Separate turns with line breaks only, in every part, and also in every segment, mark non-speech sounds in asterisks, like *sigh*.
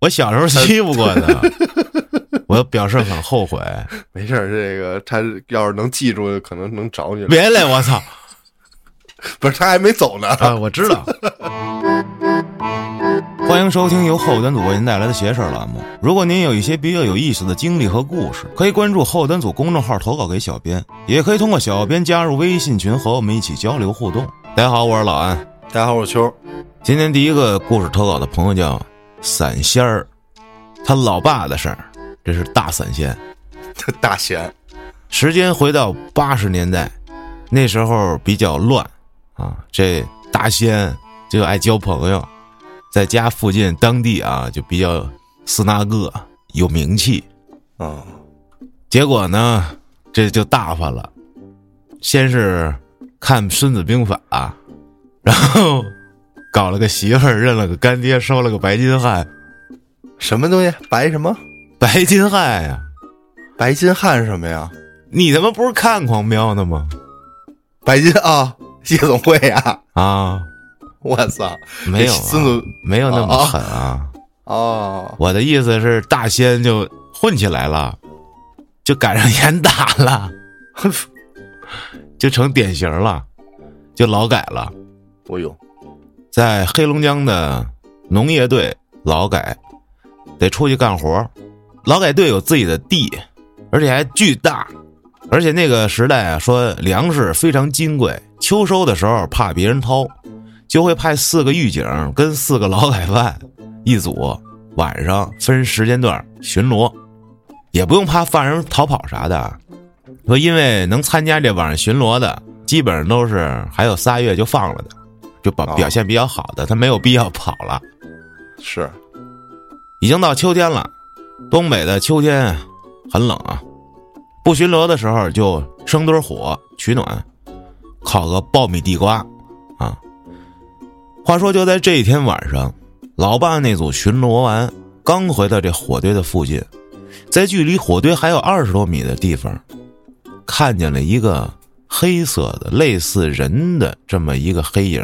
我小时候欺负过他，*laughs* 我表示很后悔。
没事儿，这个他要是能记住，可能能找你。
别嘞，我操！*laughs*
不是他还没走呢
啊，我知道。*laughs* 欢迎收听由后端组为您带来的“邪事儿”栏目。如果您有一些比较有意思的经历和故事，可以关注后端组公众号投稿给小编，也可以通过小编加入微信群和我们一起交流互动。大家好，我是老安。
大家好，我是秋。
今天第一个故事投稿的朋友叫散仙儿，他老爸的事儿，这是大散仙，
大仙。
时间回到八十年代，那时候比较乱啊，这大仙就爱交朋友。在家附近，当地啊就比较斯那个有名气，
啊，
结果呢这就大发了，先是看《孙子兵法》，然后搞了个媳妇儿，认了个干爹，收了个白金汉，
什么东西？白什么？
白金汉呀？
白金汉是什么呀？
你他妈不是看狂飙的吗？
白金啊，夜总会呀？
啊。
我操，
没有
孙子
没有那么狠啊！
哦，
我的意思是，大仙就混起来了，就赶上严打了，*laughs* 就成典型了，就劳改了。
我有，
在黑龙江的农业队劳改，得出去干活。劳改队有自己的地，而且还巨大，而且那个时代啊，说粮食非常金贵，秋收的时候怕别人偷。就会派四个狱警跟四个劳改犯一组，晚上分时间段巡逻，也不用怕犯人逃跑啥的。说因为能参加这晚上巡逻的，基本上都是还有仨月就放了的，就表表现比较好的，他没有必要跑了。*laughs*
是，
已经到秋天了，东北的秋天很冷啊，不巡逻的时候就生堆火取暖，烤个爆米地瓜啊。话说，就在这一天晚上，老爸那组巡逻完，刚回到这火堆的附近，在距离火堆还有二十多米的地方，看见了一个黑色的类似人的这么一个黑影，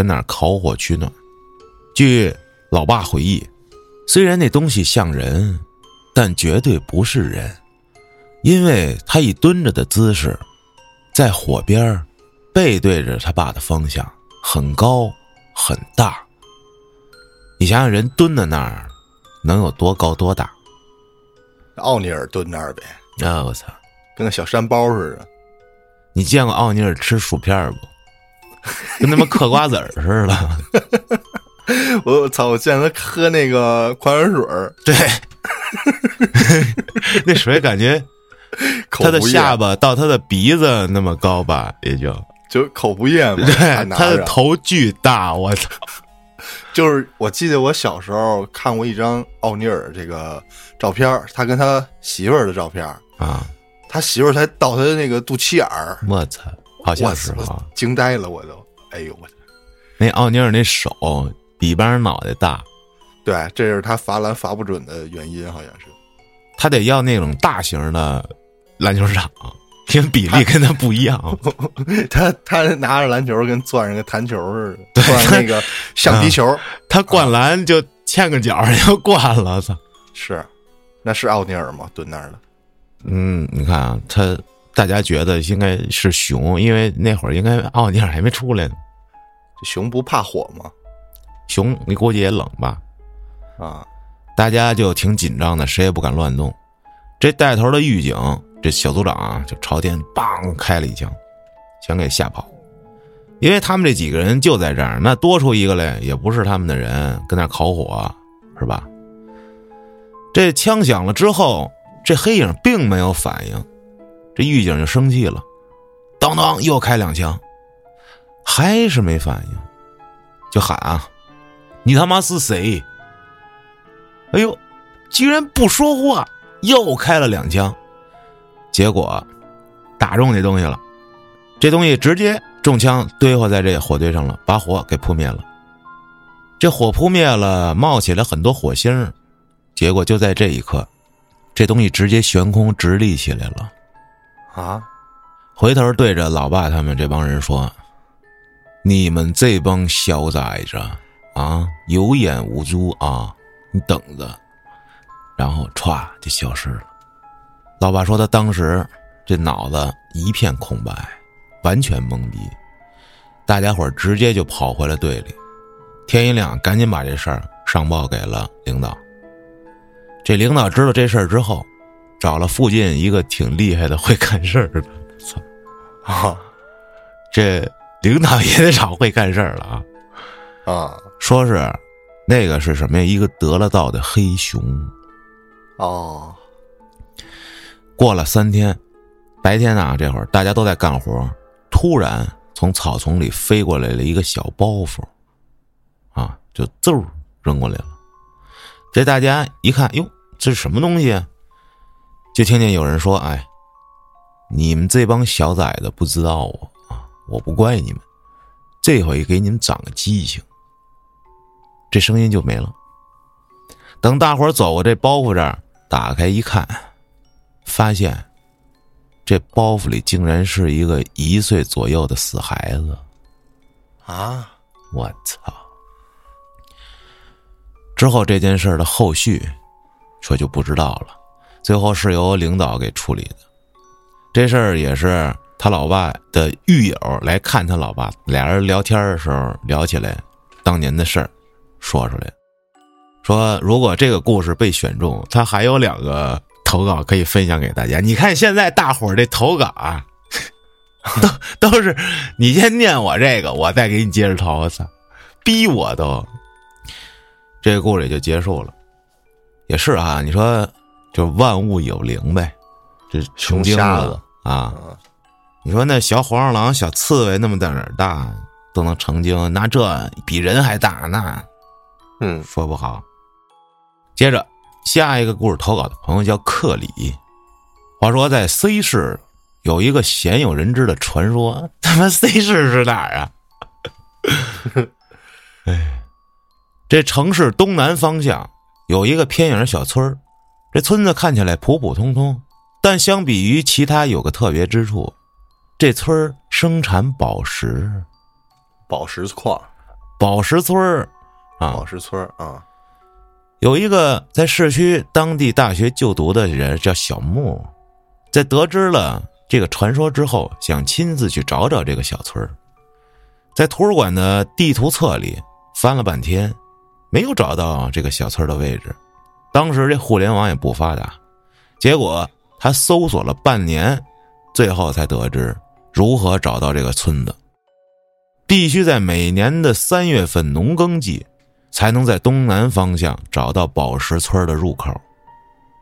跟那儿烤火取暖。据老爸回忆，虽然那东西像人，但绝对不是人，因为他以蹲着的姿势，在火边背对着他爸的方向，很高。很大，你想想，人蹲在那儿，能有多高多大？
奥尼尔蹲那儿呗。
啊，我操，
跟个小山包似的。
你见过奥尼尔吃薯片不？跟他妈嗑瓜子儿似的。*laughs*
我操！我见他喝那个矿泉水
对，那水感觉 *laughs* 他的下巴到他的鼻子那么高吧，也就。
就口服液嘛，对
他的头巨大，我操！*laughs*
就是我记得我小时候看过一张奥尼尔这个照片，他跟他媳妇儿的照片
啊，
他媳妇儿才到他的那个肚脐眼儿，
我操，好像是啊，
惊呆了，我都，哎呦我，
那奥尼尔那手比一般人脑袋大，
对，这是他罚篮罚不准的原因，好像是，
他得要那种大型的篮球场。因为比例跟他不一样，*laughs*
他他拿着篮球跟攥着个弹球似的，攥那个橡皮球，
他灌篮就欠个脚就灌了，操！
是，那是奥尼尔吗？蹲那儿的？
嗯，你看啊，他大家觉得应该是熊，因为那会儿应该奥尼尔还没出来呢。
熊不怕火吗？
熊你估计也冷吧？
啊，
大家就挺紧张的，谁也不敢乱动。这带头的狱警。这小组长啊，就朝天梆开了一枪，全给吓跑，因为他们这几个人就在这儿，那多出一个来也不是他们的人，跟那烤火是吧？这枪响了之后，这黑影并没有反应，这狱警就生气了，当当又开两枪，还是没反应，就喊啊：“你他妈是谁？”哎呦，居然不说话，又开了两枪。结果打中那东西了，这东西直接中枪堆活在这火堆上了，把火给扑灭了。这火扑灭了，冒起来很多火星，结果就在这一刻，这东西直接悬空直立起来了。
啊！
回头对着老爸他们这帮人说：“你们这帮小崽子啊，有眼无珠啊！你等着。”然后歘就消失了。老爸说他当时这脑子一片空白，完全懵逼。大家伙直接就跑回了队里，天一亮赶紧把这事儿上报给了领导。这领导知道这事儿之后，找了附近一个挺厉害的会干事儿的，操
啊
这领导也得找会干事儿了啊！
啊
说是那个是什么呀？一个得了道的黑熊。
哦
过了三天，白天啊，这会儿大家都在干活，突然从草丛里飞过来了一个小包袱，啊，就嗖扔过来了。这大家一看，哟，这是什么东西啊？就听见有人说：“哎，你们这帮小崽子不知道我啊，我不怪你们，这回给你们长个记性。”这声音就没了。等大伙儿走过这包袱这儿，打开一看，发现这包袱里竟然是一个一岁左右的死孩子。
啊
我操！之后这件事的后续，说就不知道了。最后是由领导给处理的。这事儿也是他老爸的狱友来看他老爸，俩人聊天的时候聊起来当年的事儿，说出来。说如果这个故事被选中，他还有两个投稿可以分享给大家。你看现在大伙儿这投稿啊，*laughs* 都都是你先念我这个，我再给你接着投。我操，逼我都。这个故事也就结束了。也是啊，你说就万物有灵呗，这穷
瞎子
啊。
啊
你说那小黄鼠狼、小刺猬那么点儿大都能成精，那这比人还大，那
嗯
说不好。接着下一个故事投稿的朋友叫克里，话说在 C 市有一个鲜有人知的传说，他妈 C 市是哪儿啊？*laughs* 哎，这城市东南方向有一个偏远的小村儿这村子看起来普普通通，但相比于其他有个特别之处，这村儿生产宝石，
宝石矿。
宝石村儿啊
宝，石村儿啊。
有一个在市区当地大学就读的人叫小木，在得知了这个传说之后，想亲自去找找这个小村儿。在图书馆的地图册里翻了半天，没有找到这个小村儿的位置。当时这互联网也不发达，结果他搜索了半年，最后才得知如何找到这个村子。必须在每年的三月份农耕季，才能在东南方向找到宝石村的入口。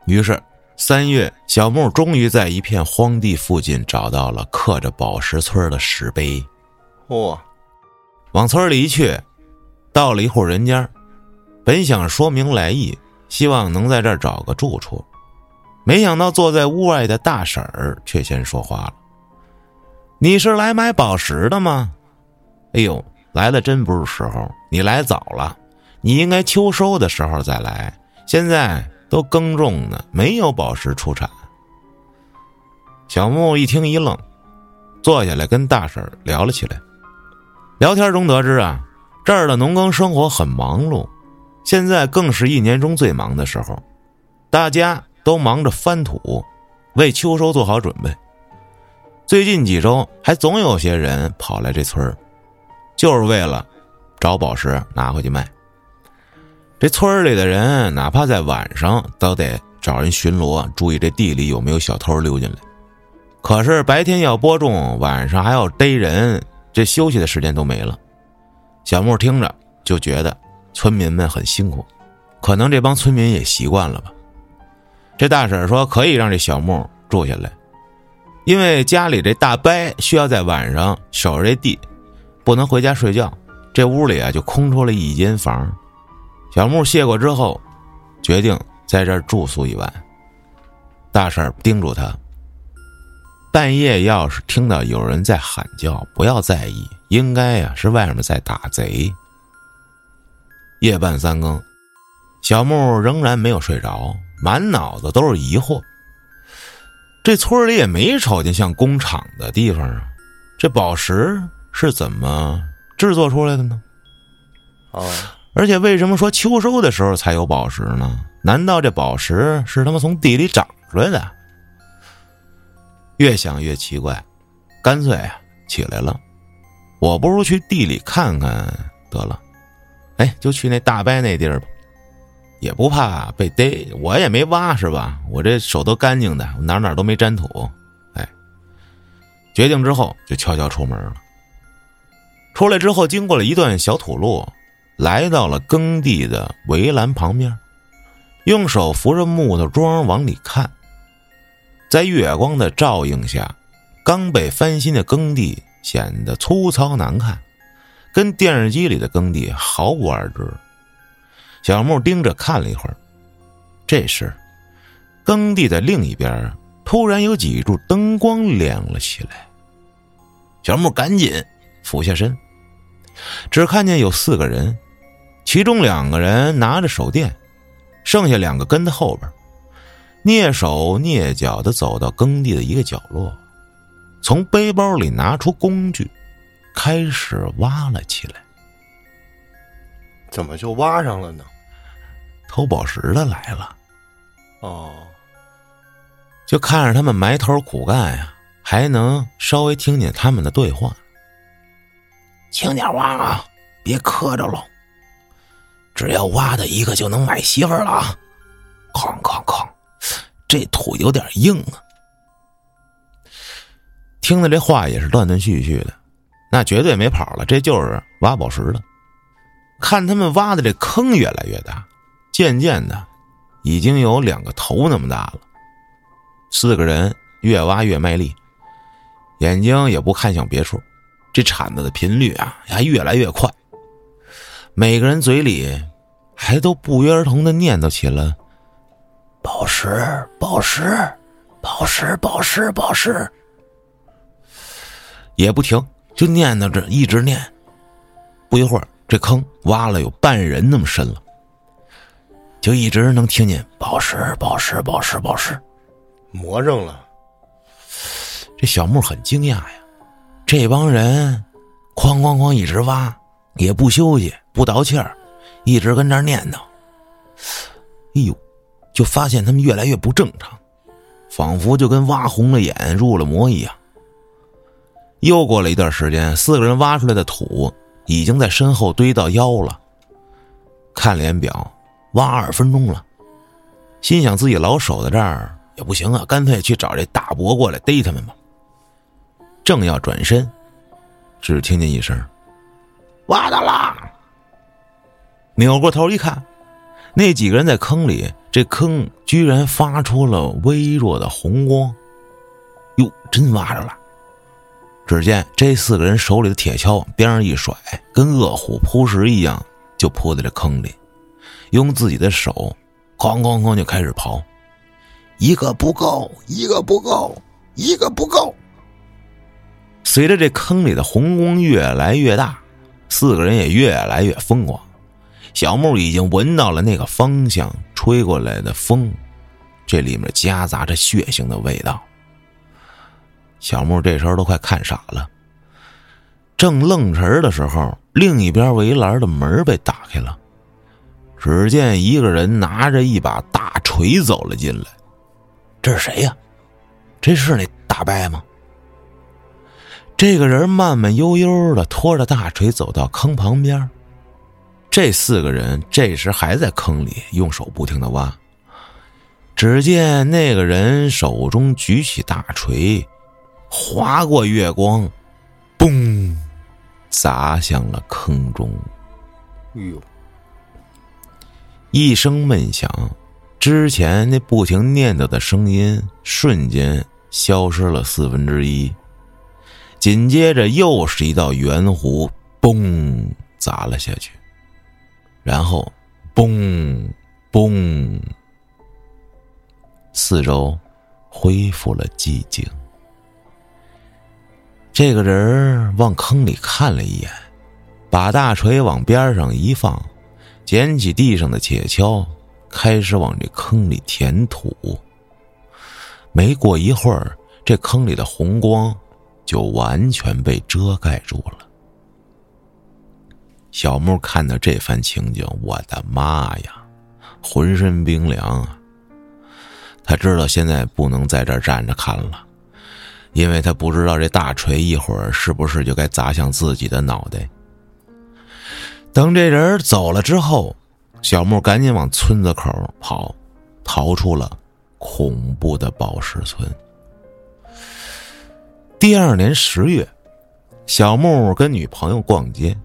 于是，三月，小木终于在一片荒地附近找到了刻着宝石村的石碑。
嚯
往村里一去，到了一户人家，本想说明来意，希望能在这儿找个住处，没想到坐在屋外的大婶儿却先说话了：“你是来买宝石的吗？哎呦，来的真不是时候，你来早了，你应该秋收的时候再来，现在都耕种呢，没有宝石出产。”小木一听一愣，坐下来跟大婶儿聊了起来。聊天中得知啊，这儿的农耕生活很忙碌，现在更是一年中最忙的时候，大家都忙着翻土，为秋收做好准备。最近几周还总有些人跑来这村儿，就是为了找宝石拿回去卖。这村里的人哪怕在晚上都得找人巡逻，注意这地里有没有小偷溜进来。可是白天要播种，晚上还要逮人。这休息的时间都没了，小木听着就觉得村民们很辛苦，可能这帮村民也习惯了吧。这大婶说可以让这小木住下来，因为家里这大伯需要在晚上守着这地，不能回家睡觉。这屋里啊就空出了一间房，小木谢过之后，决定在这儿住宿一晚。大婶叮嘱他。半夜要是听到有人在喊叫，不要在意，应该呀是外面在打贼。夜半三更，小木仍然没有睡着，满脑子都是疑惑。这村里也没瞅见像工厂的地方啊，这宝石是怎么制作出来的呢？
啊
而且为什么说秋收的时候才有宝石呢？难道这宝石是他妈从地里长出来的？越想越奇怪，干脆啊起来了，我不如去地里看看得了。哎，就去那大伯那地儿吧，也不怕被逮，我也没挖是吧？我这手都干净的，哪哪都没沾土。哎，决定之后就悄悄出门了。出来之后，经过了一段小土路。来到了耕地的围栏旁边，用手扶着木头桩往里看。在月光的照映下，刚被翻新的耕地显得粗糙难看，跟电视机里的耕地毫无二致。小木盯着看了一会儿，这时，耕地的另一边突然有几柱灯光亮了起来。小木赶紧俯下身，只看见有四个人。其中两个人拿着手电，剩下两个跟在后边，蹑手蹑脚的走到耕地的一个角落，从背包里拿出工具，开始挖了起来。
怎么就挖上了呢？
偷宝石的来了。
哦，
就看着他们埋头苦干呀，还能稍微听见他们的对话。轻点挖啊，别磕着了。只要挖的一个就能买媳妇了啊！哐哐哐，这土有点硬啊。听的这话也是断断续续的，那绝对没跑了，这就是挖宝石的。看他们挖的这坑越来越大，渐渐的已经有两个头那么大了。四个人越挖越卖力，眼睛也不看向别处，这铲子的频率啊还越来越快。每个人嘴里还都不约而同的念叨起了“宝石，宝石，宝石，宝石，宝石”，也不停，就念叨着，一直念。不一会儿，这坑挖了有半人那么深了，就一直能听见“宝石，宝石，宝石，宝石”，
魔怔了。
这小木很惊讶呀，这帮人哐哐哐一直挖，也不休息。不倒气儿，一直跟这儿念叨。哎呦，就发现他们越来越不正常，仿佛就跟挖红了眼、入了魔一样。又过了一段时间，四个人挖出来的土已经在身后堆到腰了。看了眼表，挖二分钟了，心想自己老守在这儿也不行啊，干脆去找这大伯过来逮他们吧。正要转身，只听见一声：“挖到了！”扭过头一看，那几个人在坑里，这坑居然发出了微弱的红光。哟，真挖着了！只见这四个人手里的铁锹往边上一甩，跟饿虎扑食一样，就扑在这坑里，用自己的手哐哐哐就开始刨。一个不够，一个不够，一个不够。随着这坑里的红光越来越大，四个人也越来越疯狂。小木已经闻到了那个方向吹过来的风，这里面夹杂着血腥的味道。小木这时候都快看傻了，正愣神的时候，另一边围栏的门被打开了，只见一个人拿着一把大锤走了进来。这是谁呀？这是那大伯吗？这个人慢慢悠悠的拖着大锤走到坑旁边。这四个人这时还在坑里用手不停的挖。只见那个人手中举起大锤，划过月光，嘣，砸向了坑中。
哎呦！
一声闷响，之前那不停念叨的声音瞬间消失了四分之一。紧接着又是一道圆弧，嘣，砸了下去。然后，嘣，嘣，四周恢复了寂静。这个人往坑里看了一眼，把大锤往边上一放，捡起地上的铁锹，开始往这坑里填土。没过一会儿，这坑里的红光就完全被遮盖住了。小木看到这番情景，我的妈呀，浑身冰凉啊！他知道现在不能在这站着看了，因为他不知道这大锤一会儿是不是就该砸向自己的脑袋。等这人走了之后，小木赶紧往村子口跑，逃出了恐怖的宝石村。第二年十月，小木跟女朋友逛街，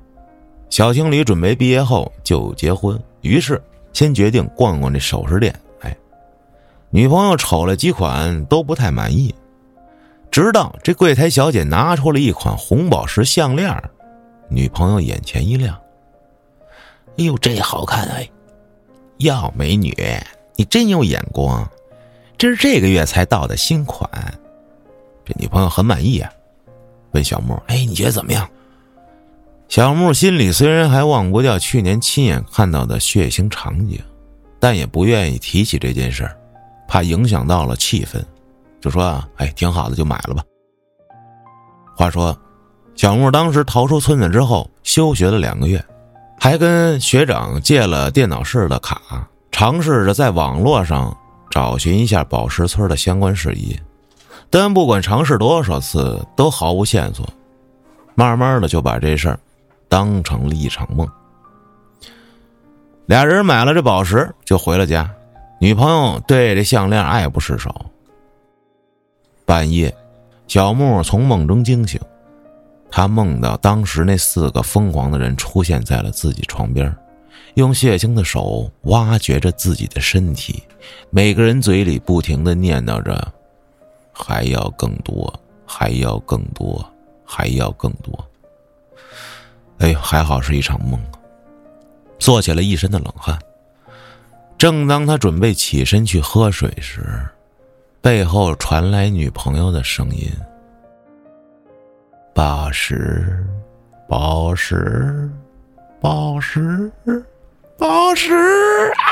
小情侣准备毕业后就结婚，于是先决定逛逛这首饰店。哎，女朋友瞅了几款都不太满意，直到这柜台小姐拿出了一款红宝石项链，女朋友眼前一亮。哎呦，这好看哎！哟，美女，你真有眼光，这是这个月才到的新款。这女朋友很满意啊，问小木：“哎，你觉得怎么样？”小木心里虽然还忘不掉去年亲眼看到的血腥场景，但也不愿意提起这件事儿，怕影响到了气氛，就说啊：“哎，挺好的，就买了吧。”话说，小木当时逃出村子之后，休学了两个月。还跟学长借了电脑室的卡，尝试着在网络上找寻一下宝石村的相关事宜，但不管尝试多少次都毫无线索。慢慢的就把这事儿当成了一场梦。俩人买了这宝石就回了家，女朋友对这项链爱不释手。半夜，小木从梦中惊醒。他梦到当时那四个疯狂的人出现在了自己床边，用血腥的手挖掘着自己的身体，每个人嘴里不停的念叨着：“还要更多，还要更多，还要更多。”哎呦，还好是一场梦啊！做起了一身的冷汗。正当他准备起身去喝水时，背后传来女朋友的声音。宝石，宝石，宝石，宝石啊！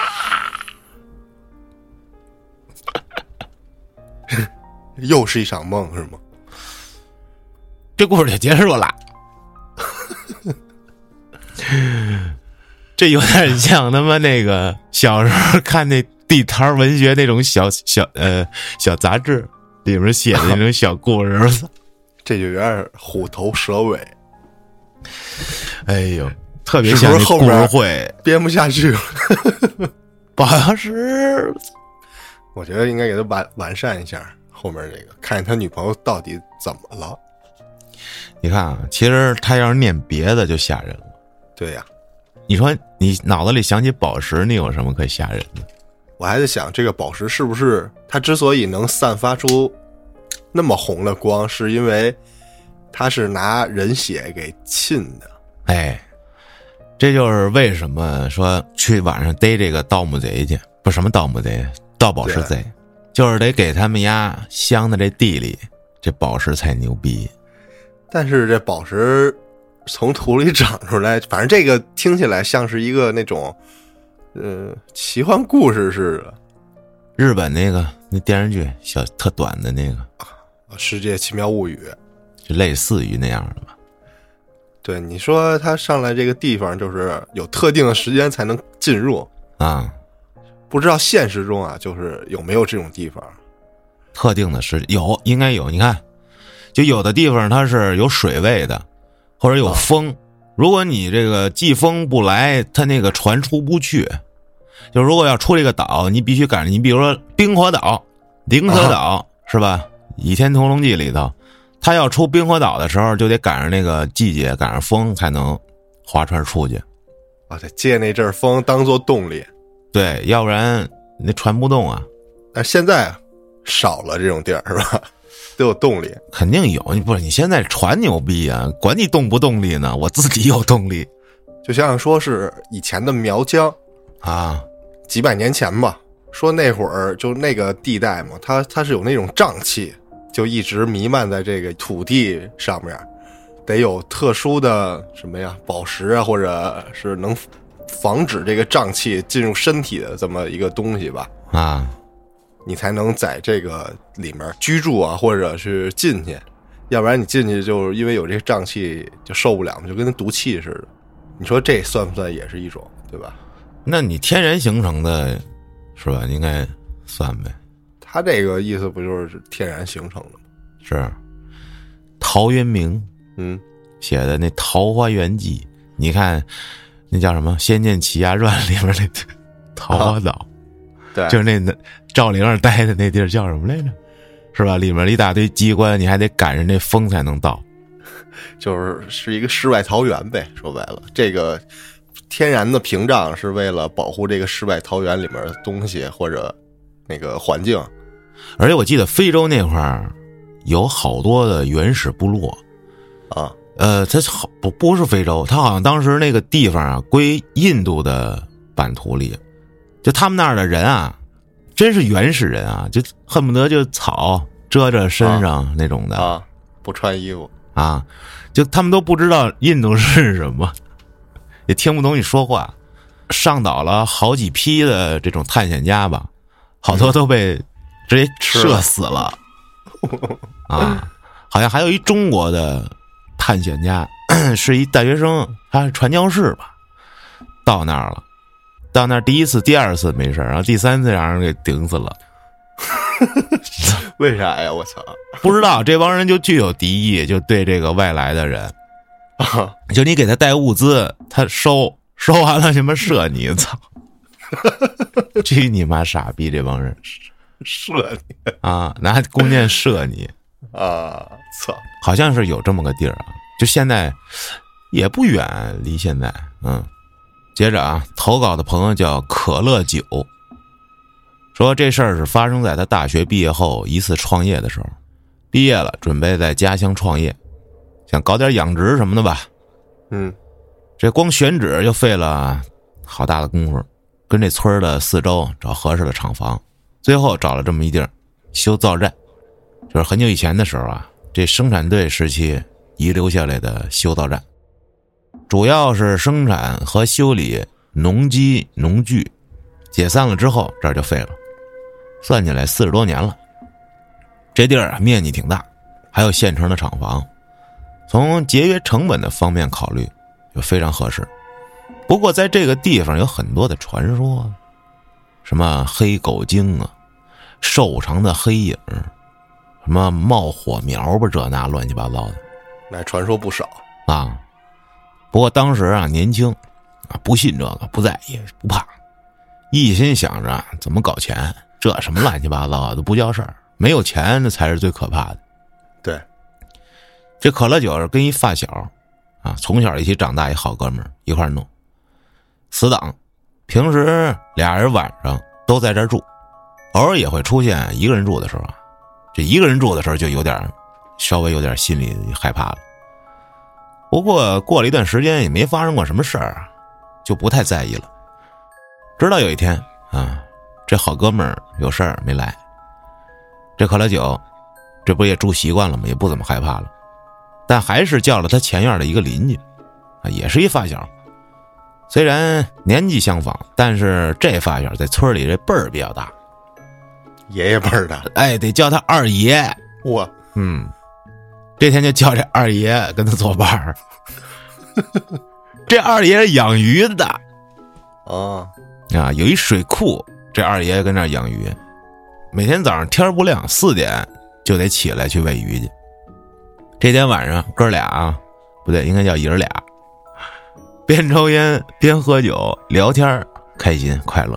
*laughs*
又是一场梦，是吗？
这故事就结束了。*laughs* 这有点像他妈那个小时候看那地摊文学那种小小呃小杂志里面写的那种小故事。*laughs*
这就有点虎头蛇尾，
哎呦，特别像
后
面会
编不下去了。*laughs*
宝石，
我觉得应该给他完完善一下后面这个，看见他女朋友到底怎么了。
你看啊，其实他要是念别的就吓人了。
对呀，
你说你脑子里想起宝石，你有什么可吓人的？
我还在想，这个宝石是不是它之所以能散发出。那么红的光，是因为它是拿人血给浸的。
哎，这就是为什么说去晚上逮这个盗墓贼去，不什么盗墓贼，盗宝石贼，就是得给他们家镶的这地里这宝石才牛逼。
但是这宝石从土里长出来，反正这个听起来像是一个那种，呃，奇幻故事似的。
日本那个那电视剧小特短的那个。
《世界奇妙物语》
就类似于那样的吧？
对，你说他上来这个地方就是有特定的时间才能进入
啊？
不知道现实中啊，就是有没有这种地方？
特定的时有，应该有。你看，就有的地方它是有水位的，或者有风。如果你这个季风不来，它那个船出不去。就如果要出这个岛，你必须赶上。你比如说冰火岛、灵蛇岛，是吧？《倚天屠龙记》里头，他要出冰火岛的时候，就得赶上那个季节，赶上风才能划船出去。
啊，得借那阵风当做动力，
对，要不然那船不动啊。
但现在少了这种地儿，是吧？都有动力，
肯定有。你不是你现在船牛逼啊，管你动不动力呢？我自己有动力。
就像说是以前的苗疆
啊，
几百年前吧，说那会儿就那个地带嘛，它它是有那种瘴气。就一直弥漫在这个土地上面，得有特殊的什么呀，宝石啊，或者是能防止这个瘴气进入身体的这么一个东西吧？
啊，
你才能在这个里面居住啊，或者是进去，要不然你进去就是因为有这个瘴气就受不了就跟那毒气似的。你说这算不算也是一种，对吧？
那你天然形成的，是吧？应该算呗。
他这个意思不就是天然形成的吗？
是陶渊明
嗯，
写的那《桃花源记》，你看那叫什么《仙剑奇侠传》里面那 *laughs* 桃花岛，
对，
就是那那赵灵儿待的那地儿叫什么来着？是吧？里面一大堆机关，你还得赶上那风才能到。
就是是一个世外桃源呗。说白了，这个天然的屏障是为了保护这个世外桃源里面的东西或者那个环境。
而且我记得非洲那块儿有好多的原始部落，
啊
呃，它好不不是非洲，它好像当时那个地方啊归印度的版图里，就他们那儿的人啊，真是原始人啊，就恨不得就草遮着身上那种的。
啊，不穿衣服。
啊，就他们都不知道印度是什么，*laughs* 也听不懂你说话，上岛了好几批的这种探险家吧，好多都被直接射死了，啊，好像还有一中国的探险家，*clears throat* 是一大学生，他是传教士吧，到那儿了，到那儿第一次、第二次没事儿然后第三次让人给顶死了。*laughs*
为啥呀？我操！*laughs*
不知道这帮人就具有敌意，就对这个外来的人，
啊，
就你给他带物资，他收收完了什么射你，操！*laughs* 去你妈傻逼这帮人
射你
啊！拿弓箭射你，
啊！操！
好像是有这么个地儿啊，就现在也不远，离现在嗯。接着啊，投稿的朋友叫可乐酒，说这事儿是发生在他大学毕业后一次创业的时候，毕业了准备在家乡创业，想搞点养殖什么的吧。
嗯。
这光选址就费了好大的功夫，跟这村儿的四周找合适的厂房，最后找了这么一地儿修造站，就是很久以前的时候啊，这生产队时期遗留下来的修造站，主要是生产和修理农机农具，解散了之后这儿就废了，算起来四十多年了。这地儿啊面积挺大，还有现成的厂房，从节约成本的方面考虑。就非常合适。不过在这个地方有很多的传说，什么黑狗精啊，瘦长的黑影，什么冒火苗吧，这那乱七八糟的
那传说不少。
啊。不过当时啊年轻，啊不信这个，不在意，不怕，一心想着怎么搞钱，这什么乱七八糟的都不叫事儿，没有钱那才是最可怕的。
对，
这可乐酒跟一发小。啊，从小一起长大一好哥们儿一块儿弄，死党，平时俩人晚上都在这儿住，偶尔也会出现一个人住的时候啊。这一个人住的时候就有点稍微有点心里害怕了。不过过了一段时间也没发生过什么事儿，就不太在意了。直到有一天啊，这好哥们儿有事儿没来，这可乐酒，这不也住习惯了吗？也不怎么害怕了。但还是叫了他前院的一个邻居，啊，也是一发小。虽然年纪相仿，但是这发小在村里这辈儿比较大，
爷爷辈儿的。
哎，得叫他二爷。
我
嗯，这天就叫这二爷跟他作伴儿。*laughs* 这二爷养鱼的
啊，
啊，有一水库，这二爷跟那儿养鱼，每天早上天不亮四点就得起来去喂鱼去。这天晚上，哥俩啊，不对，应该叫爷儿俩，边抽烟边喝酒聊天，开心快乐。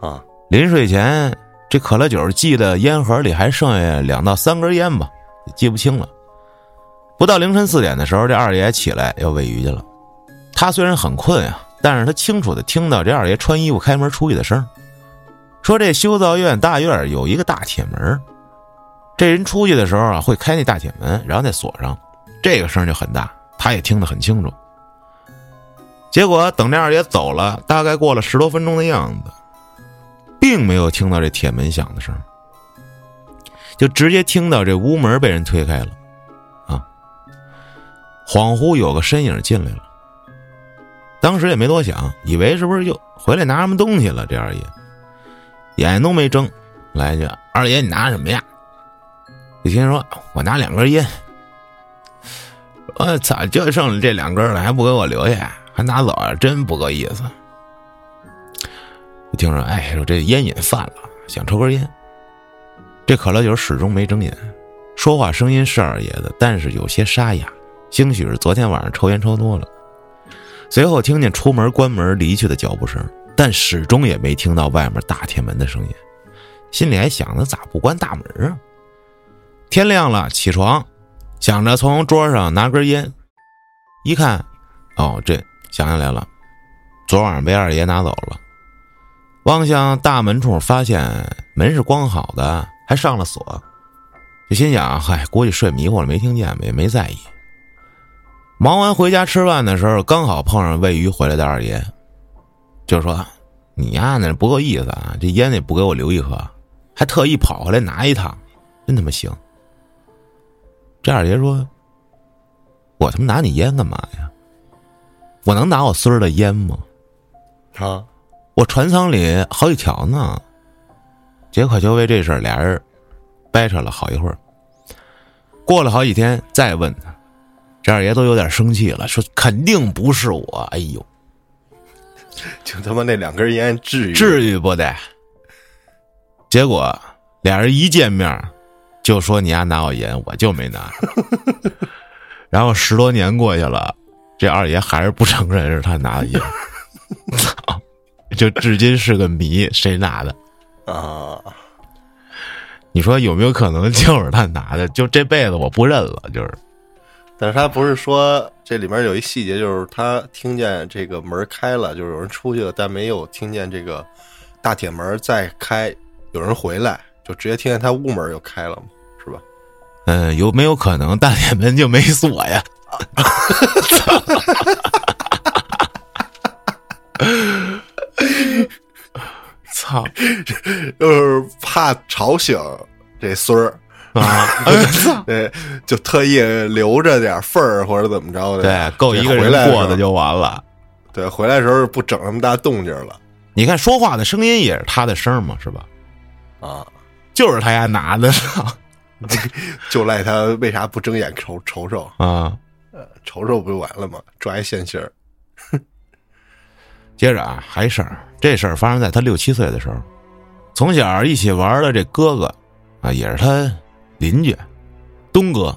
啊，
临睡前，这可乐酒记得烟盒里还剩下两到三根烟吧，记不清了。不到凌晨四点的时候，这二爷起来要喂鱼去了。他虽然很困啊，但是他清楚的听到这二爷穿衣服开门出去的声说这修造院大院有一个大铁门。这人出去的时候啊，会开那大铁门，然后再锁上，这个声就很大，他也听得很清楚。结果等这二爷走了，大概过了十多分钟的样子，并没有听到这铁门响的声，就直接听到这屋门被人推开了，恍惚有个身影进来了。当时也没多想，以为是不是又回来拿什么东西了？这二爷眼都没睁，来一句：“二爷，你拿什么呀？”一听说我拿两根烟，我操，就剩这两根了，还不给我留下？还拿走啊，真不够意思。一听说，哎，说这烟瘾犯了，想抽根烟。这可乐酒始终没睁眼，说话声音是二爷的，但是有些沙哑，兴许是昨天晚上抽烟抽多了。随后听见出门关门离去的脚步声，但始终也没听到外面大铁门的声音，心里还想着咋不关大门啊？天亮了，起床，想着从桌上拿根烟，一看，哦，这想起来了，昨晚上被二爷拿走了。望向大门处，发现门是关好的。还上了锁，就心想：嗨，估计睡迷糊了，没听见，也没在意。忙完回家吃饭的时候，刚好碰上喂鱼回来的二爷，就说：“你呀，那不够意思啊，这烟也不给我留一盒，还特意跑回来拿一趟，真他妈行。”这二爷说：“我他妈拿你烟干嘛呀？我能拿我孙儿的烟吗？
啊，
我船舱里好几条呢。”结果就为这事儿，俩人掰扯了好一会儿。过了好几天，再问他，这二爷都有点生气了，说肯定不是我。哎呦，*laughs*
就他妈那两根烟，至于
至于不得？结果俩人一见面，就说你丫拿我烟，我就没拿。*laughs* 然后十多年过去了，这二爷还是不承认是他拿的烟，操！*laughs* 就至今是个谜，谁拿的？
啊，
你说有没有可能就是他拿的？就这辈子我不认了，就是。
但是他不是说这里面有一细节，就是他听见这个门开了，就是有人出去了，但没有听见这个大铁门再开，有人回来，就直接听见他屋门又开了嘛，是吧？
嗯，有没有可能大铁门就没锁呀？*laughs* 操！*laughs*
就是怕吵醒这孙儿
啊，*laughs*
对，就特意留着点份儿或者怎么着的，
对，够一个人过的就完了。
对，回来的时候不整那么大动静了。
你看说话的声音也是他的声嘛，是吧？
啊，
就是他家拿的，*laughs*
就赖他为啥不睁眼瞅瞅瞅
啊？
呃，瞅瞅不就完了吗？抓一现行。*laughs*
接着啊，还事儿，这事儿发生在他六七岁的时候，从小一起玩的这哥哥，啊，也是他邻居，东哥。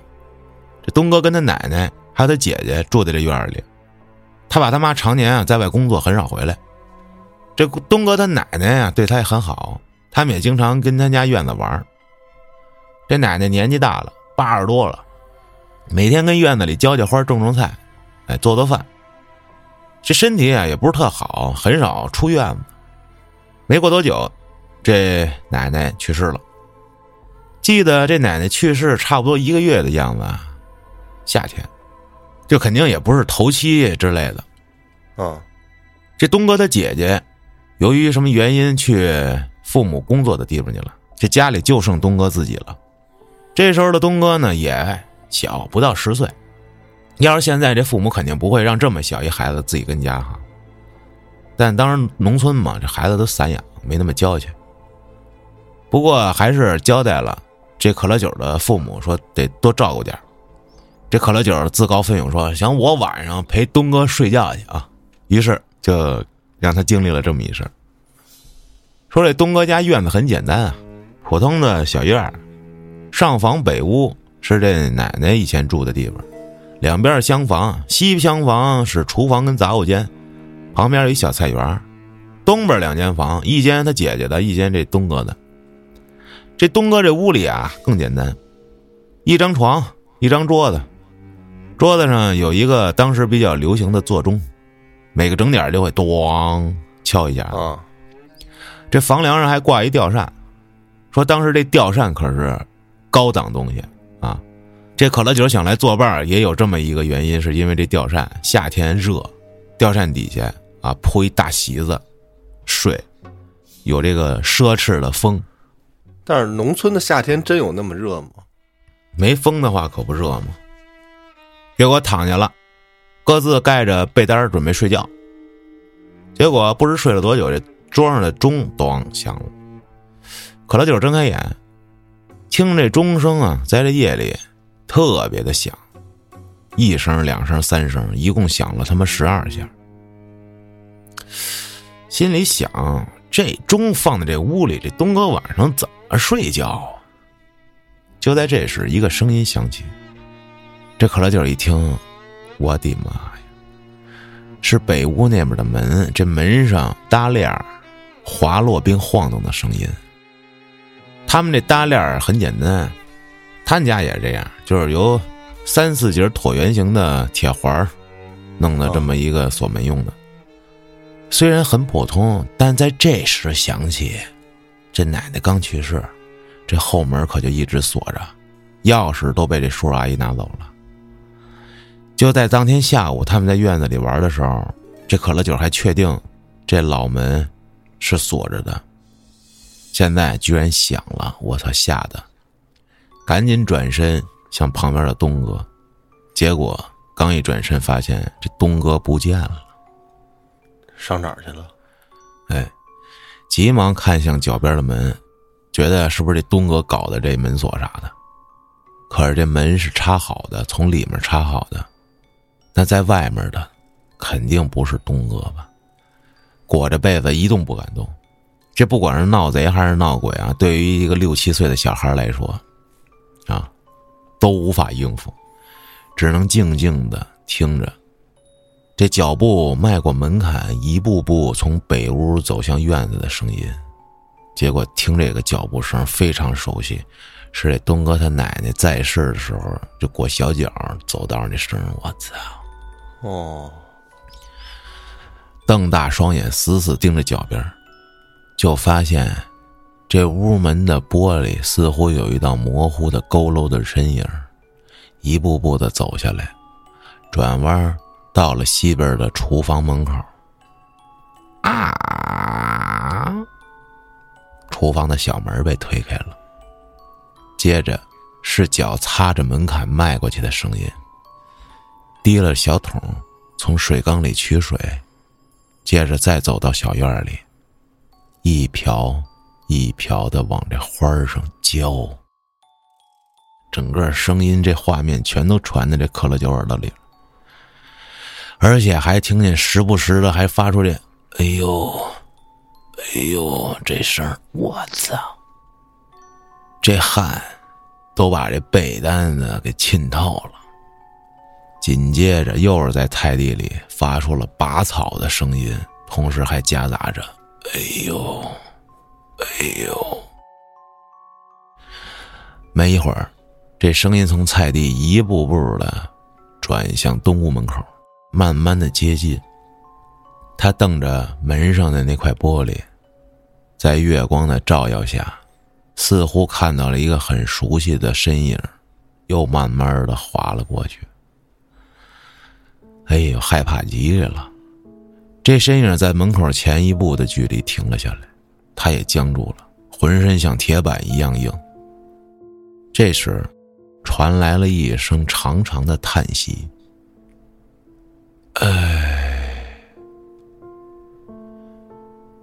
这东哥跟他奶奶还有他姐姐住在这院里，他爸他妈常年啊在外工作，很少回来。这东哥他奶奶呀对他也很好，他们也经常跟他家院子玩。这奶奶年纪大了，八十多了，每天跟院子里浇浇花、种种菜，哎，做做饭。这身体啊也不是特好，很少出院子。没过多久，这奶奶去世了。记得这奶奶去世差不多一个月的样子，夏天，就肯定也不是头七之类的。
嗯，
这东哥他姐姐，由于什么原因去父母工作的地方去了，这家里就剩东哥自己了。这时候的东哥呢也小，不到十岁。要是现在这父母肯定不会让这么小一孩子自己跟家哈，但当时农村嘛，这孩子都散养，没那么娇气。不过还是交代了这可乐酒的父母说得多照顾点这可乐酒自告奋勇说想我晚上陪东哥睡觉去啊，于是就让他经历了这么一事说这东哥家院子很简单啊，普通的小院上房北屋是这奶奶以前住的地方。两边厢房，西厢房是厨房跟杂物间，旁边有一小菜园。东边两间房，一间他姐姐的，一间这东哥的。这东哥这屋里啊更简单，一张床，一张桌子，桌子上有一个当时比较流行的座钟，每个整点就会咚敲一下。
啊，
这房梁上还挂一吊扇，说当时这吊扇可是高档东西啊。这可乐酒想来作伴也有这么一个原因，是因为这吊扇夏天热，吊扇底下啊铺一大席子睡，有这个奢侈的风。
但是农村的夏天真有那么热吗？
没风的话可不热吗？结果躺下了，各自盖着被单准备睡觉。结果不知睡了多久，这桌上的钟咚响了。可乐酒睁开眼，听这钟声啊，在这夜里。特别的响，一声、两声、三声，一共响了他妈十二下。心里想：这钟放在这屋里，这东哥晚上怎么睡觉？就在这时，一个声音响起。这可乐劲儿一听，我的妈呀！是北屋那边的门，这门上搭链儿滑落并晃动的声音。他们这搭链儿很简单，他们家也这样，就是由三四节椭圆形的铁环弄的这么一个锁门用的。虽然很普通，但在这时响起，这奶奶刚去世，这后门可就一直锁着，钥匙都被这叔叔阿姨拿走了。就在当天下午，他们在院子里玩的时候，这可乐酒还确定这老门是锁着的。现在居然响了，我操！吓得赶紧转身向旁边的东哥，结果刚一转身，发现这东哥不见了，
上哪儿去了？
哎，急忙看向脚边的门，觉得是不是这东哥搞的这门锁啥的？可是这门是插好的，从里面插好的，那在外面的肯定不是东哥吧？裹着被子一动不敢动。这不管是闹贼还是闹鬼啊，对于一个六七岁的小孩来说，啊，都无法应付，只能静静的听着。这脚步迈过门槛，一步步从北屋走向院子的声音，结果听这个脚步声非常熟悉，是这东哥他奶奶在世的时候就裹小脚走道那声。我操！
哦，
瞪大双眼，死死盯着脚边。就发现，这屋门的玻璃似乎有一道模糊的佝偻的身影，一步步的走下来，转弯到了西边的厨房门口。啊！厨房的小门被推开了，接着是脚擦着门槛迈过去的声音。提了小桶，从水缸里取水，接着再走到小院里。一瓢一瓢的往这花上浇，整个声音这画面全都传在这可乐酒耳朵里，而且还听见时不时的还发出这“哎呦，哎呦”这声我操！这汗都把这被单子给浸透了。紧接着又是在菜地里发出了拔草的声音，同时还夹杂着。哎呦，哎呦！没一会儿，这声音从菜地一步步的转向东屋门口，慢慢的接近。他瞪着门上的那块玻璃，在月光的照耀下，似乎看到了一个很熟悉的身影，又慢慢的滑了过去。哎呦，害怕极了！这身影在门口前一步的距离停了下来，他也僵住了，浑身像铁板一样硬。这时，传来了一声长长的叹息：“唉。”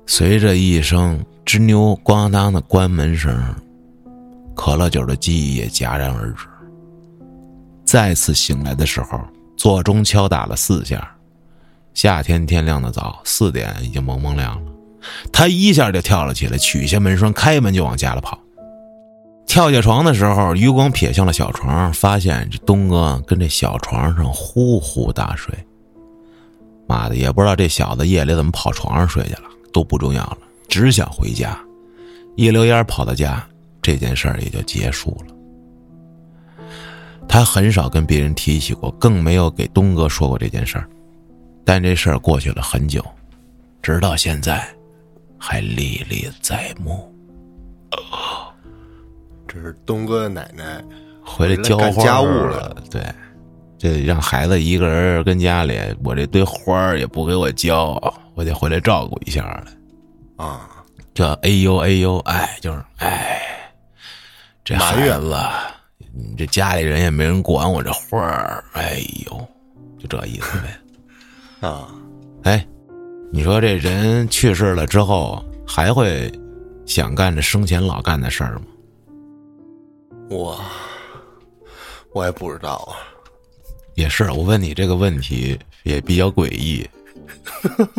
随着一声吱扭咣当的关门声，可乐酒的记忆也戛然而止。再次醒来的时候，座钟敲打了四下。夏天天亮的早，四点已经蒙蒙亮了。他一下就跳了起来，取下门栓，开门就往家里跑。跳下床的时候，余光瞥向了小床，发现这东哥跟这小床上呼呼大睡。妈的，也不知道这小子夜里怎么跑床上睡去了，都不重要了，只想回家。一溜烟跑到家，这件事儿也就结束了。他很少跟别人提起过，更没有给东哥说过这件事儿。但这事儿过去了很久，直到现在，还历历在目。
这是东哥的奶奶
回来浇花
家务了，
对，这让孩子一个人跟家里，我这堆花儿也不给我浇，我得回来照顾一下
了。啊，
这哎呦哎呦哎，就是哎，这孩子，你这家里人也没人管我这花儿，哎呦，就这意思呗。*laughs*
啊，
哎，你说这人去世了之后，还会想干这生前老干的事儿吗？
我我也不知道啊。
也是，我问你这个问题也比较诡异。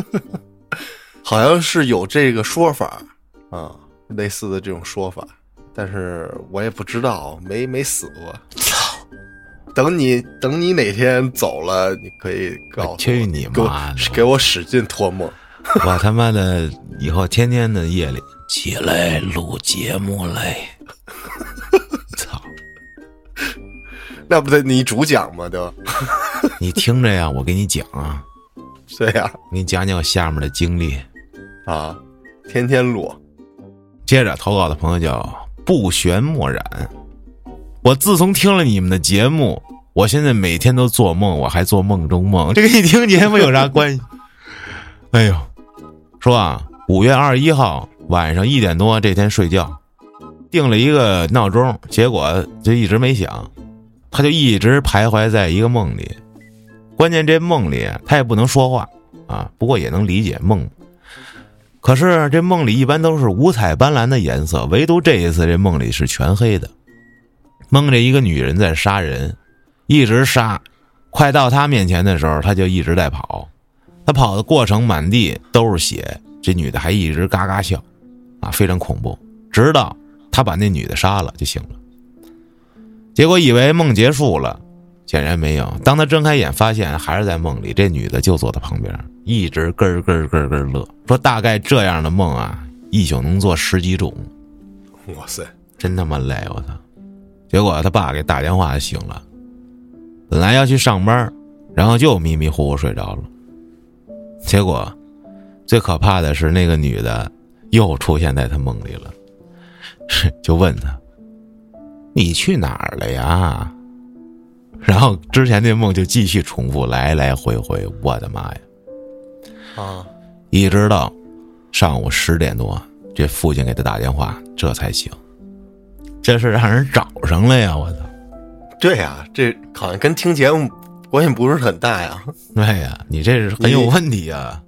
*laughs*
好像是有这个说法啊，类似的这种说法，但是我也不知道，没没死过。操！等你等你哪天走了，你可以告诉我，
去你妈的！
给我使劲托梦。*laughs*
我他妈的以后天天的夜里起来录节目嘞！操！
那不得你主讲吗？都？*laughs*
你听着呀，我给你讲啊，*laughs*
对呀，
我给你讲讲我下面的经历。
啊，天天录。
接着投稿的朋友叫不旋墨染，我自从听了你们的节目，我现在每天都做梦，我还做梦中梦，这跟你听节目有啥关系？*laughs* 哎呦，说啊，五月二十一号晚上一点多这天睡觉，定了一个闹钟，结果就一直没响，他就一直徘徊在一个梦里。关键这梦里他也不能说话啊，不过也能理解梦。可是这梦里一般都是五彩斑斓的颜色，唯独这一次这梦里是全黑的。梦着一个女人在杀人，一直杀，快到他面前的时候，他就一直在跑。他跑的过程满地都是血，这女的还一直嘎嘎笑，啊，非常恐怖。直到他把那女的杀了就醒了。结果以为梦结束了，显然没有。当他睁开眼，发现还是在梦里，这女的就坐他旁边，一直咯咯咯咯乐，说大概这样的梦啊，一宿能做十几种，
哇塞，
真他妈累！我操！结果他爸给打电话醒了，本来要去上班，然后就迷迷糊糊睡着了。结果最可怕的是，那个女的又出现在他梦里了，是 *laughs* 就问他：“你去哪儿了呀？”然后之前那梦就继续重复，来来回回。我的妈呀！
啊，
一直到上午十点多，这父亲给他打电话，这才醒。这是让人找上了呀！我操！
对呀，这好像跟听节目关系不是很大呀。
对呀，你这是很有问题呀！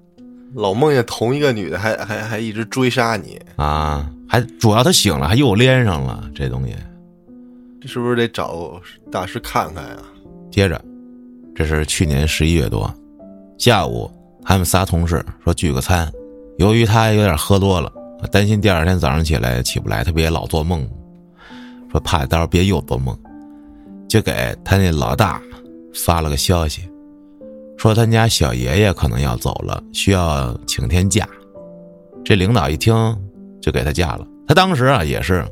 老梦见同一个女的，还还还一直追杀你，
啊，还主要他醒了，还又连上了这东西。
是不是得找大师看看呀？
接着，这是去年十一月多，下午他们仨同事说聚个餐，由于他有点喝多了，担心第二天早上起来起不来，他别老做梦，说怕到时候别又做梦，就给他那老大发了个消息，说他家小爷爷可能要走了，需要请天假。这领导一听就给他假了。他当时啊也是，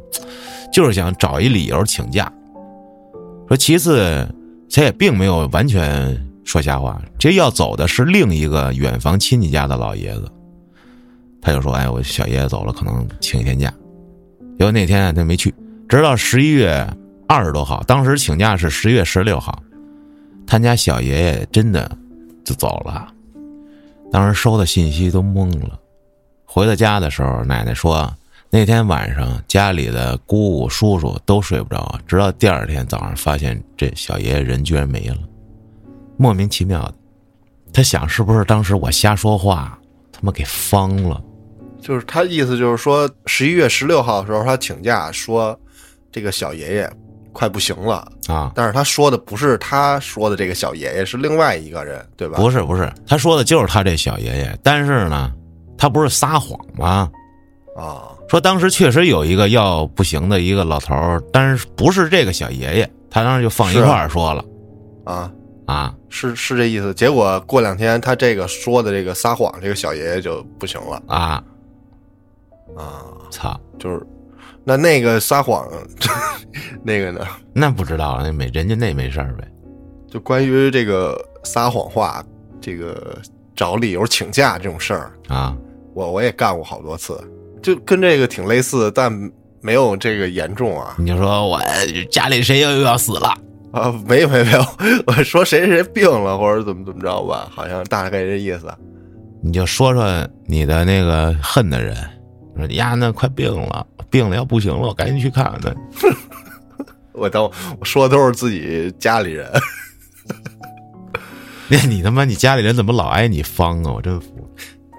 就是想找一理由请假。说其次，他也并没有完全说瞎话，这要走的是另一个远房亲戚家的老爷子。他就说：“哎，我小爷爷走了，可能请一天假。”结果那天他没去，直到十一月二十多号，当时请假是十月十六号，他家小爷爷真的就走了。当时收的信息都懵了。回到家的时候，奶奶说那天晚上家里的姑姑、叔叔都睡不着，直到第二天早上发现这小爷爷人居然没了，莫名其妙的。他想是不是当时我瞎说话，他妈给方了？
就是他意思就是说，十一月十六号的时候他请假说，这个小爷爷快不行了，
啊，
但是他说的不是他说的这个小爷爷，是另外一个人，对吧？
不是不是，他说的就是他这小爷爷，但是呢，他不是撒谎吗？
啊，
说当时确实有一个要不行的一个老头儿，但是不是这个小爷爷，他当时就放一块儿说了。
啊，
啊，
是是这意思。结果过两天他这个说的这个撒谎，这个小爷爷就不行了。
啊，
啊，
操，
就是那那个撒谎 *laughs* 那个呢，
那不知道，那没人家那没事儿呗。
就关于这个撒谎话，这个找理由请假这种事儿，
啊，
我我也干过好多次，就跟这个挺类似，但没有这个严重啊
你就说我家里谁又又要死了，
啊，没有没有没有，*laughs* 我说谁谁病了或者怎么怎么着吧，好像大概这意思。
你就说说你的那个恨的人，说你呀那快病了，病了要不行了，我赶紧去看看他。*laughs*
我都我说的都是自己家里人，*laughs*
那你他妈你家里人怎么老挨你方啊？我真服。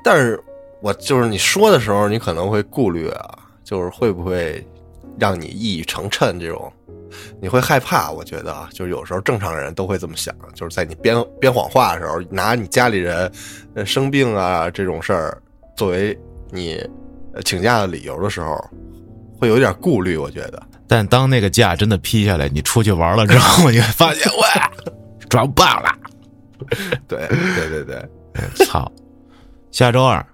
但是我就是你说的时候，你可能会顾虑啊，就是会不会让你一语成谶这种，你会害怕。我觉得啊，就是有时候正常人都会这么想，就是在你编编谎话的时候，拿你家里人呃生病啊这种事儿作为你呃请假的理由的时候，会有点顾虑。我觉得，
但当那个假真的批下来，你出去玩了之后，你会发现，哇，装棒了！
对对对对，*laughs*
操！下周二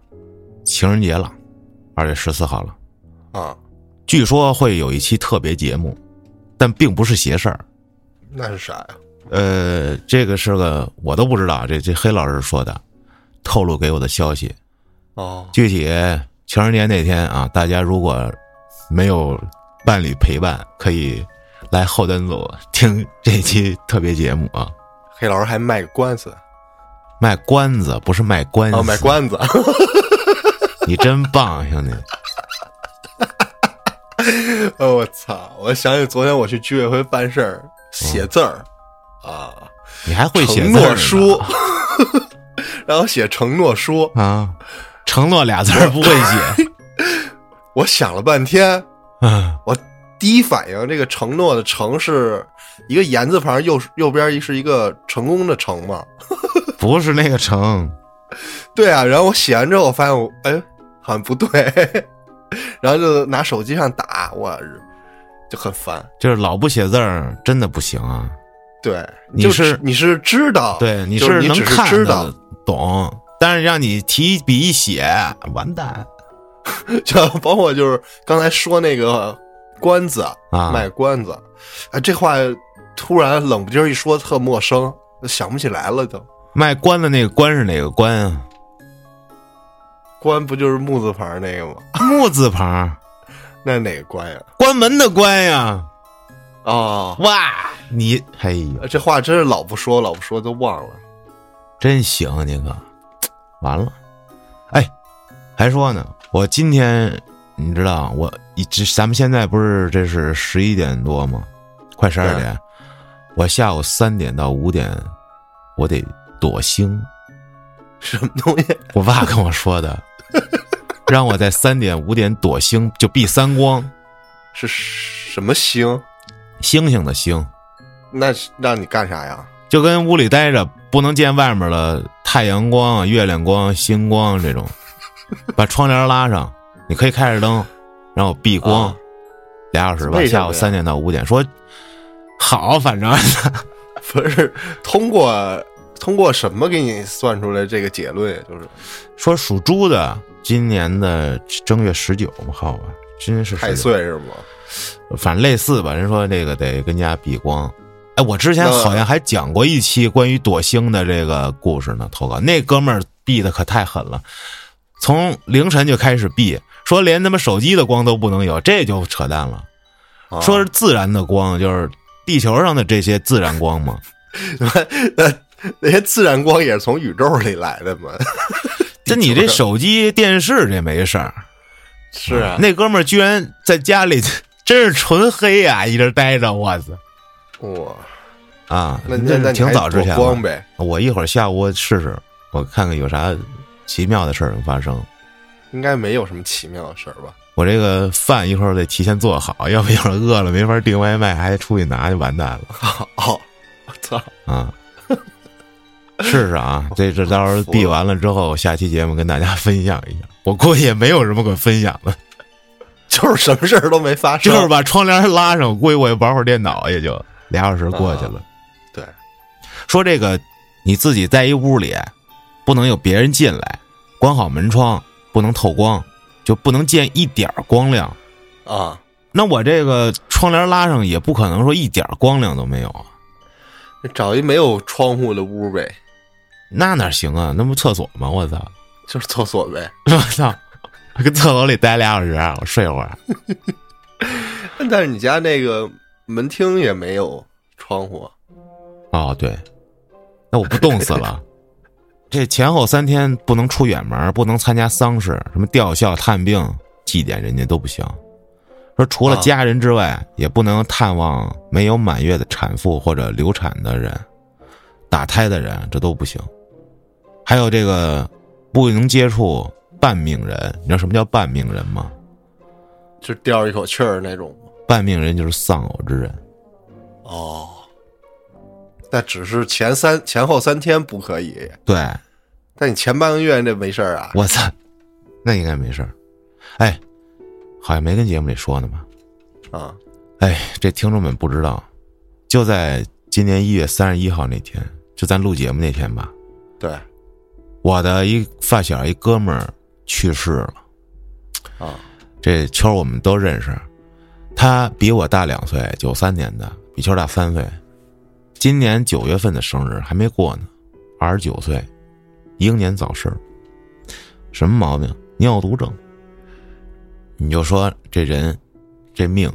情人节了，二月十四号了。
啊，
据说会有一期特别节目，但并不是邪事儿。
那是啥呀？
呃，这个是个我都不知道，这这黑老师说的，透露给我的消息。
哦，
具体情人节那天啊，大家如果没有伴侣陪伴，可以来后端组听这期特别节目啊。
黑老师还卖个关子，
卖关子不是卖关子，
哦，卖关子。*laughs*
你真棒，兄弟！*laughs*
哦，我操！我想起昨天我去居委会办事儿，写字儿啊，
你还会写
诺书，*laughs* 然后写承诺书。
啊？承诺俩字儿不会写 *laughs*
我想了半天，
啊？
我第一反应，这个承诺的承是一个言字旁，右右边是一个成功的成嘛？
不是那个成，
对啊，然后我写完之后，我发现我哎，好像不对，*laughs* 然后就拿手机上打，我日就很烦。
就是老不写字儿，真的不行啊。
对，
你
就是你是知道，
对，你
是你
能
只是
看
知道
懂，但是让你提笔一写，完蛋 *laughs*
就包括就是刚才说那个关子
啊！
卖关子，哎，这话突然冷不丁一说特陌生，想不起来了都。
卖关的那个关是哪个关啊？
关不就是木字旁那个吗？
木字旁，
那哪个关呀？
关门的关呀！
哦，
哇，你嘿呦，
这话真是老不说，老不说都忘了。
真行啊，你可完了。哎，还说呢，我今天你知道，我一直咱们现在不是这是十一点多吗？快十二点，我下午三点到五点，我得躲星。
什么东西？
我爸跟我说的，*laughs* 让我在三点五点躲星，就避三光，
是什么星？
星星的星，
那是让你干啥呀？
就跟屋里待着，不能见外面的太阳光、月亮光、星光这种，*laughs* 把窗帘拉上，你可以开着灯，然后避光，
啊。
俩小时吧，下午三点到五点，说好，反正。*laughs*
不是通过通过什么给你算出来这个结论呀？就是
说属猪的今年的正月十九号吧，今年是
太
19
岁是吗？
反正类似吧，人说这个得跟家避光。哎，我之前好像还讲过一期关于躲星的这个故事呢，投稿那哥们儿避的可太狠了，从凌晨就开始避，说连他妈手机的光都不能有，这就扯淡了。
啊
说是自然的光，就是地球上的这些自然光嘛。*laughs*
那那些自然光也是从宇宙里来的嘛？*laughs*
这你这手机、电视这没事儿，*laughs*
是啊，
那哥们儿居然在家里真是纯黑呀、一直待着，我操
哇，
啊！
那那那
挺早之前了
光呗？
我一会儿下午试试，我看看有啥奇妙的事儿发生。
应该没有什么奇妙的事儿吧？
我这个饭一会儿得提前做好，要不一会儿饿了没法订外卖，还得出去拿就完蛋了 *laughs*
哦，我操！
啊！试试啊，*laughs* 这这到时候闭完了之后，下期节目跟大家分享一下。*laughs* 我估计也没有什么可分享的，
就是什么事儿都没发生，
就是把窗帘拉上，估计我也玩会儿电脑，也就俩小时过去了。
对，
说这个你自己在一屋里，不能有别人进来，关好门窗，不能透光，就不能见一点儿光亮。
啊，
那我这个窗帘拉上，也不可能说一点儿光亮都没有啊，
找一没有窗户的屋呗，
那哪行啊？那不厕所吗？我操！
就是厕所呗。*laughs*
我操！跟厕所里待俩小时，我睡会儿。*laughs*
但是你家那个门厅也没有窗户，
哦，对，那我不冻死了。*laughs* 这前后三天不能出远门，不能参加丧事，什么吊孝、探病、祭奠人家都不行。说除了
啊
家人之外，也不能探望没有满月的产妇或者流产的人、打胎的人，这都不行。还有这个不能接触半命人，你知道什么叫半命人吗？
就吊一口气儿那种。
半命人就是丧偶之人。
哦，那只是前三前后三天不可以，
对，
但你前半个月这没事儿啊？
我操，那应该没事儿。哎，好像没跟节目里说呢吧？
啊，
哎，这听众们不知道，就在今年一月三十一号那天，就咱录节目那天吧，
对，
我的一发小一哥们儿去世了。
啊，
这秋儿我们都认识，他比我大两岁，九三年的，比秋儿大三岁。今年九月份的生日还没过呢，二十九岁，英年早逝。什么毛病？尿毒症。你就说这人，这命，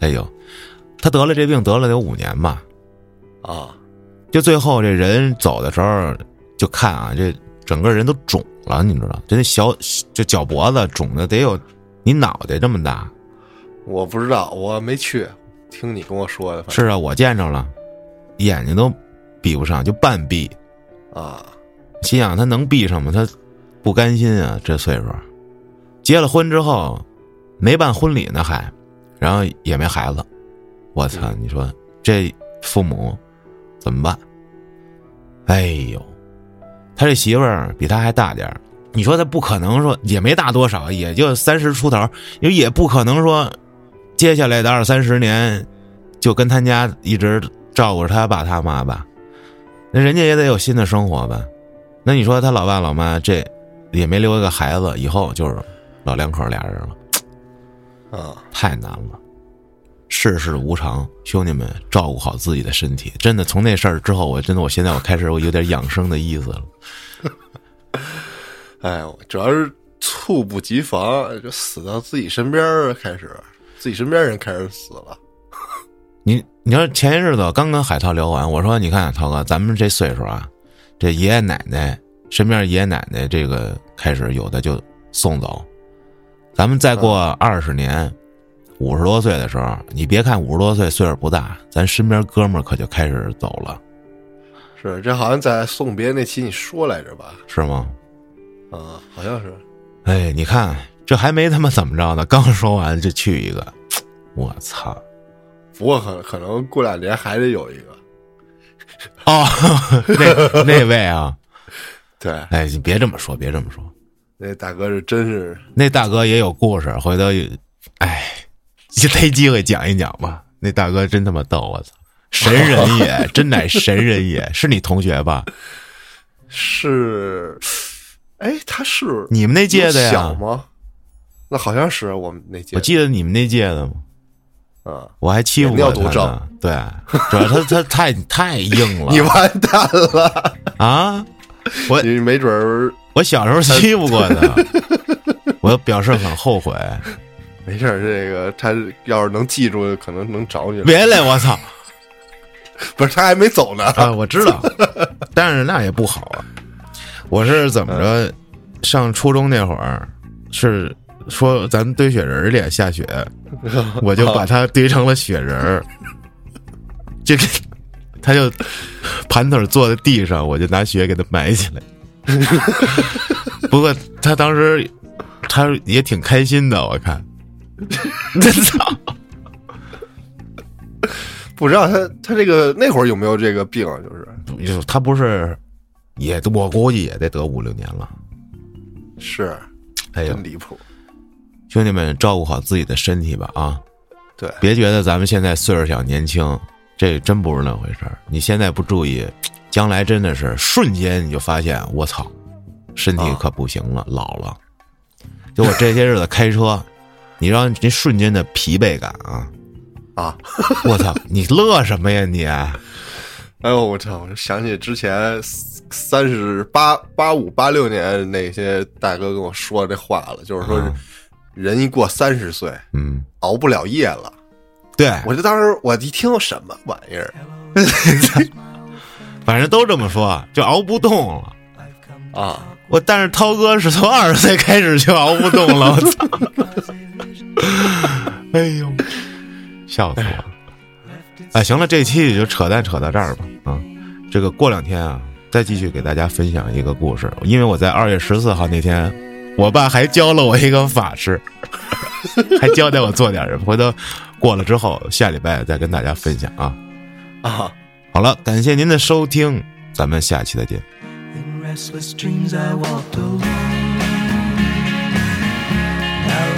哎呦，他得了这病得了得有五年吧，
啊，
就最后这人走的时候，就看啊，这整个人都肿了，你知道？这那小这脚脖子肿的得有你脑袋这么大。
我不知道，我没去，听你跟我说的。
是啊，我见着了，眼睛都闭不上，就半闭。
啊，
心想他能闭上吗？他不甘心啊，这岁数，结了婚之后没办婚礼呢，还，然后也没孩子。我操！你说这父母怎么办？哎呦，他这媳妇儿比他还大点儿你说他不可能说也没大多少，也就三十出头，也也不可能说接下来的二三十年就跟他家一直照顾着他爸他妈吧。那人家也得有新的生活吧？那你说他老爸老妈这也没留一个孩子，以后就是老两口俩人了，
啊，
太难了。世事无常，兄弟们照顾好自己的身体。真的，从那事儿之后，我真的我现在我开始我有点养生的意思了。*laughs*
哎呦，主要是猝不及防，就死到自己身边儿开始，自己身边人开始死了。*laughs*
你你要前些日子刚跟海涛聊完，我说你看涛哥，咱们这岁数啊，这爷爷奶奶身边爷爷奶奶这个开始有的就送走，咱们再过二十年，五十多岁的时候，你别看五十多岁岁数不大，咱身边哥们儿可就开始走了，
是，这好像在送别那期你说来着吧？
是吗？
啊，好像是。
哎，你看这还没他妈怎么着呢，刚说完就去一个，我操！
不过可可能过两年还得有一个。
哦，*laughs* 那那位啊，
对，
哎，你别这么说，别这么说。
那大哥是真是
那大哥也有故事，回头，哎，就逮机会讲一讲吧。那大哥真他妈逗，我操，神人也，真乃神人也，是你同学吧？
是，哎，他是
你们那届的呀？
小吗？那好像是我们那届
我记得你们那届的吗，
啊，
我还欺负过他呢。对，主要他他太太硬了 *laughs*
你完蛋了，
啊！我
你没准儿
我小时候欺负过他，*laughs* 我表示很后悔。
没事儿。这个他要是能记住，可能能找你。
别嘞，我操！*laughs*
不是他还没走呢。
啊，我知道，*laughs* 但是那也不好啊。我是怎么着？上初中那会儿是说咱堆雪人儿去下雪，*laughs* 我就把它堆成了雪人儿，这个他就盘腿坐在地上，我就拿雪给他埋起来。不过他当时他也挺开心的，我看。真操！
不知道他他这个那会儿有没有这个病啊？就是
就他不是也我估计也得得五六年了。
是，
哎呦
真，离谱。
兄弟们，照顾好自己的身体吧啊！
对，
别觉得咱们现在岁数小年轻，这真不是那回事儿。你现在不注意，将来真的是瞬间你就发现，我操，身体可不行了，老了。就我这些日子开车，你让你瞬间的疲惫感啊！
啊，*laughs*
我操，你乐什么呀你？
哎呦我操！我就想起之前三十八八五八六年那些大哥跟我说这话了，就是说
嗯
人一过三十岁，
嗯，
熬不了夜了。
对，
我就当时我一听什么玩意儿 *laughs*
反正都这么说，就熬不动了。
啊，
我但是涛哥是从二十岁开始就熬不动了，我操！*laughs* 哎呦，笑死我了！哎，行了，这期就扯淡扯到这儿吧。啊，这个过两天啊，再继续给大家分享一个故事，因为我在二月十四号那天，我爸还教了我一个法事，*laughs* 还交代我做点什么。回头过了之后，下礼拜再跟大家分享啊。
啊，
好了，感谢您的收听，咱们下期再见。
In restless dreams I walked alone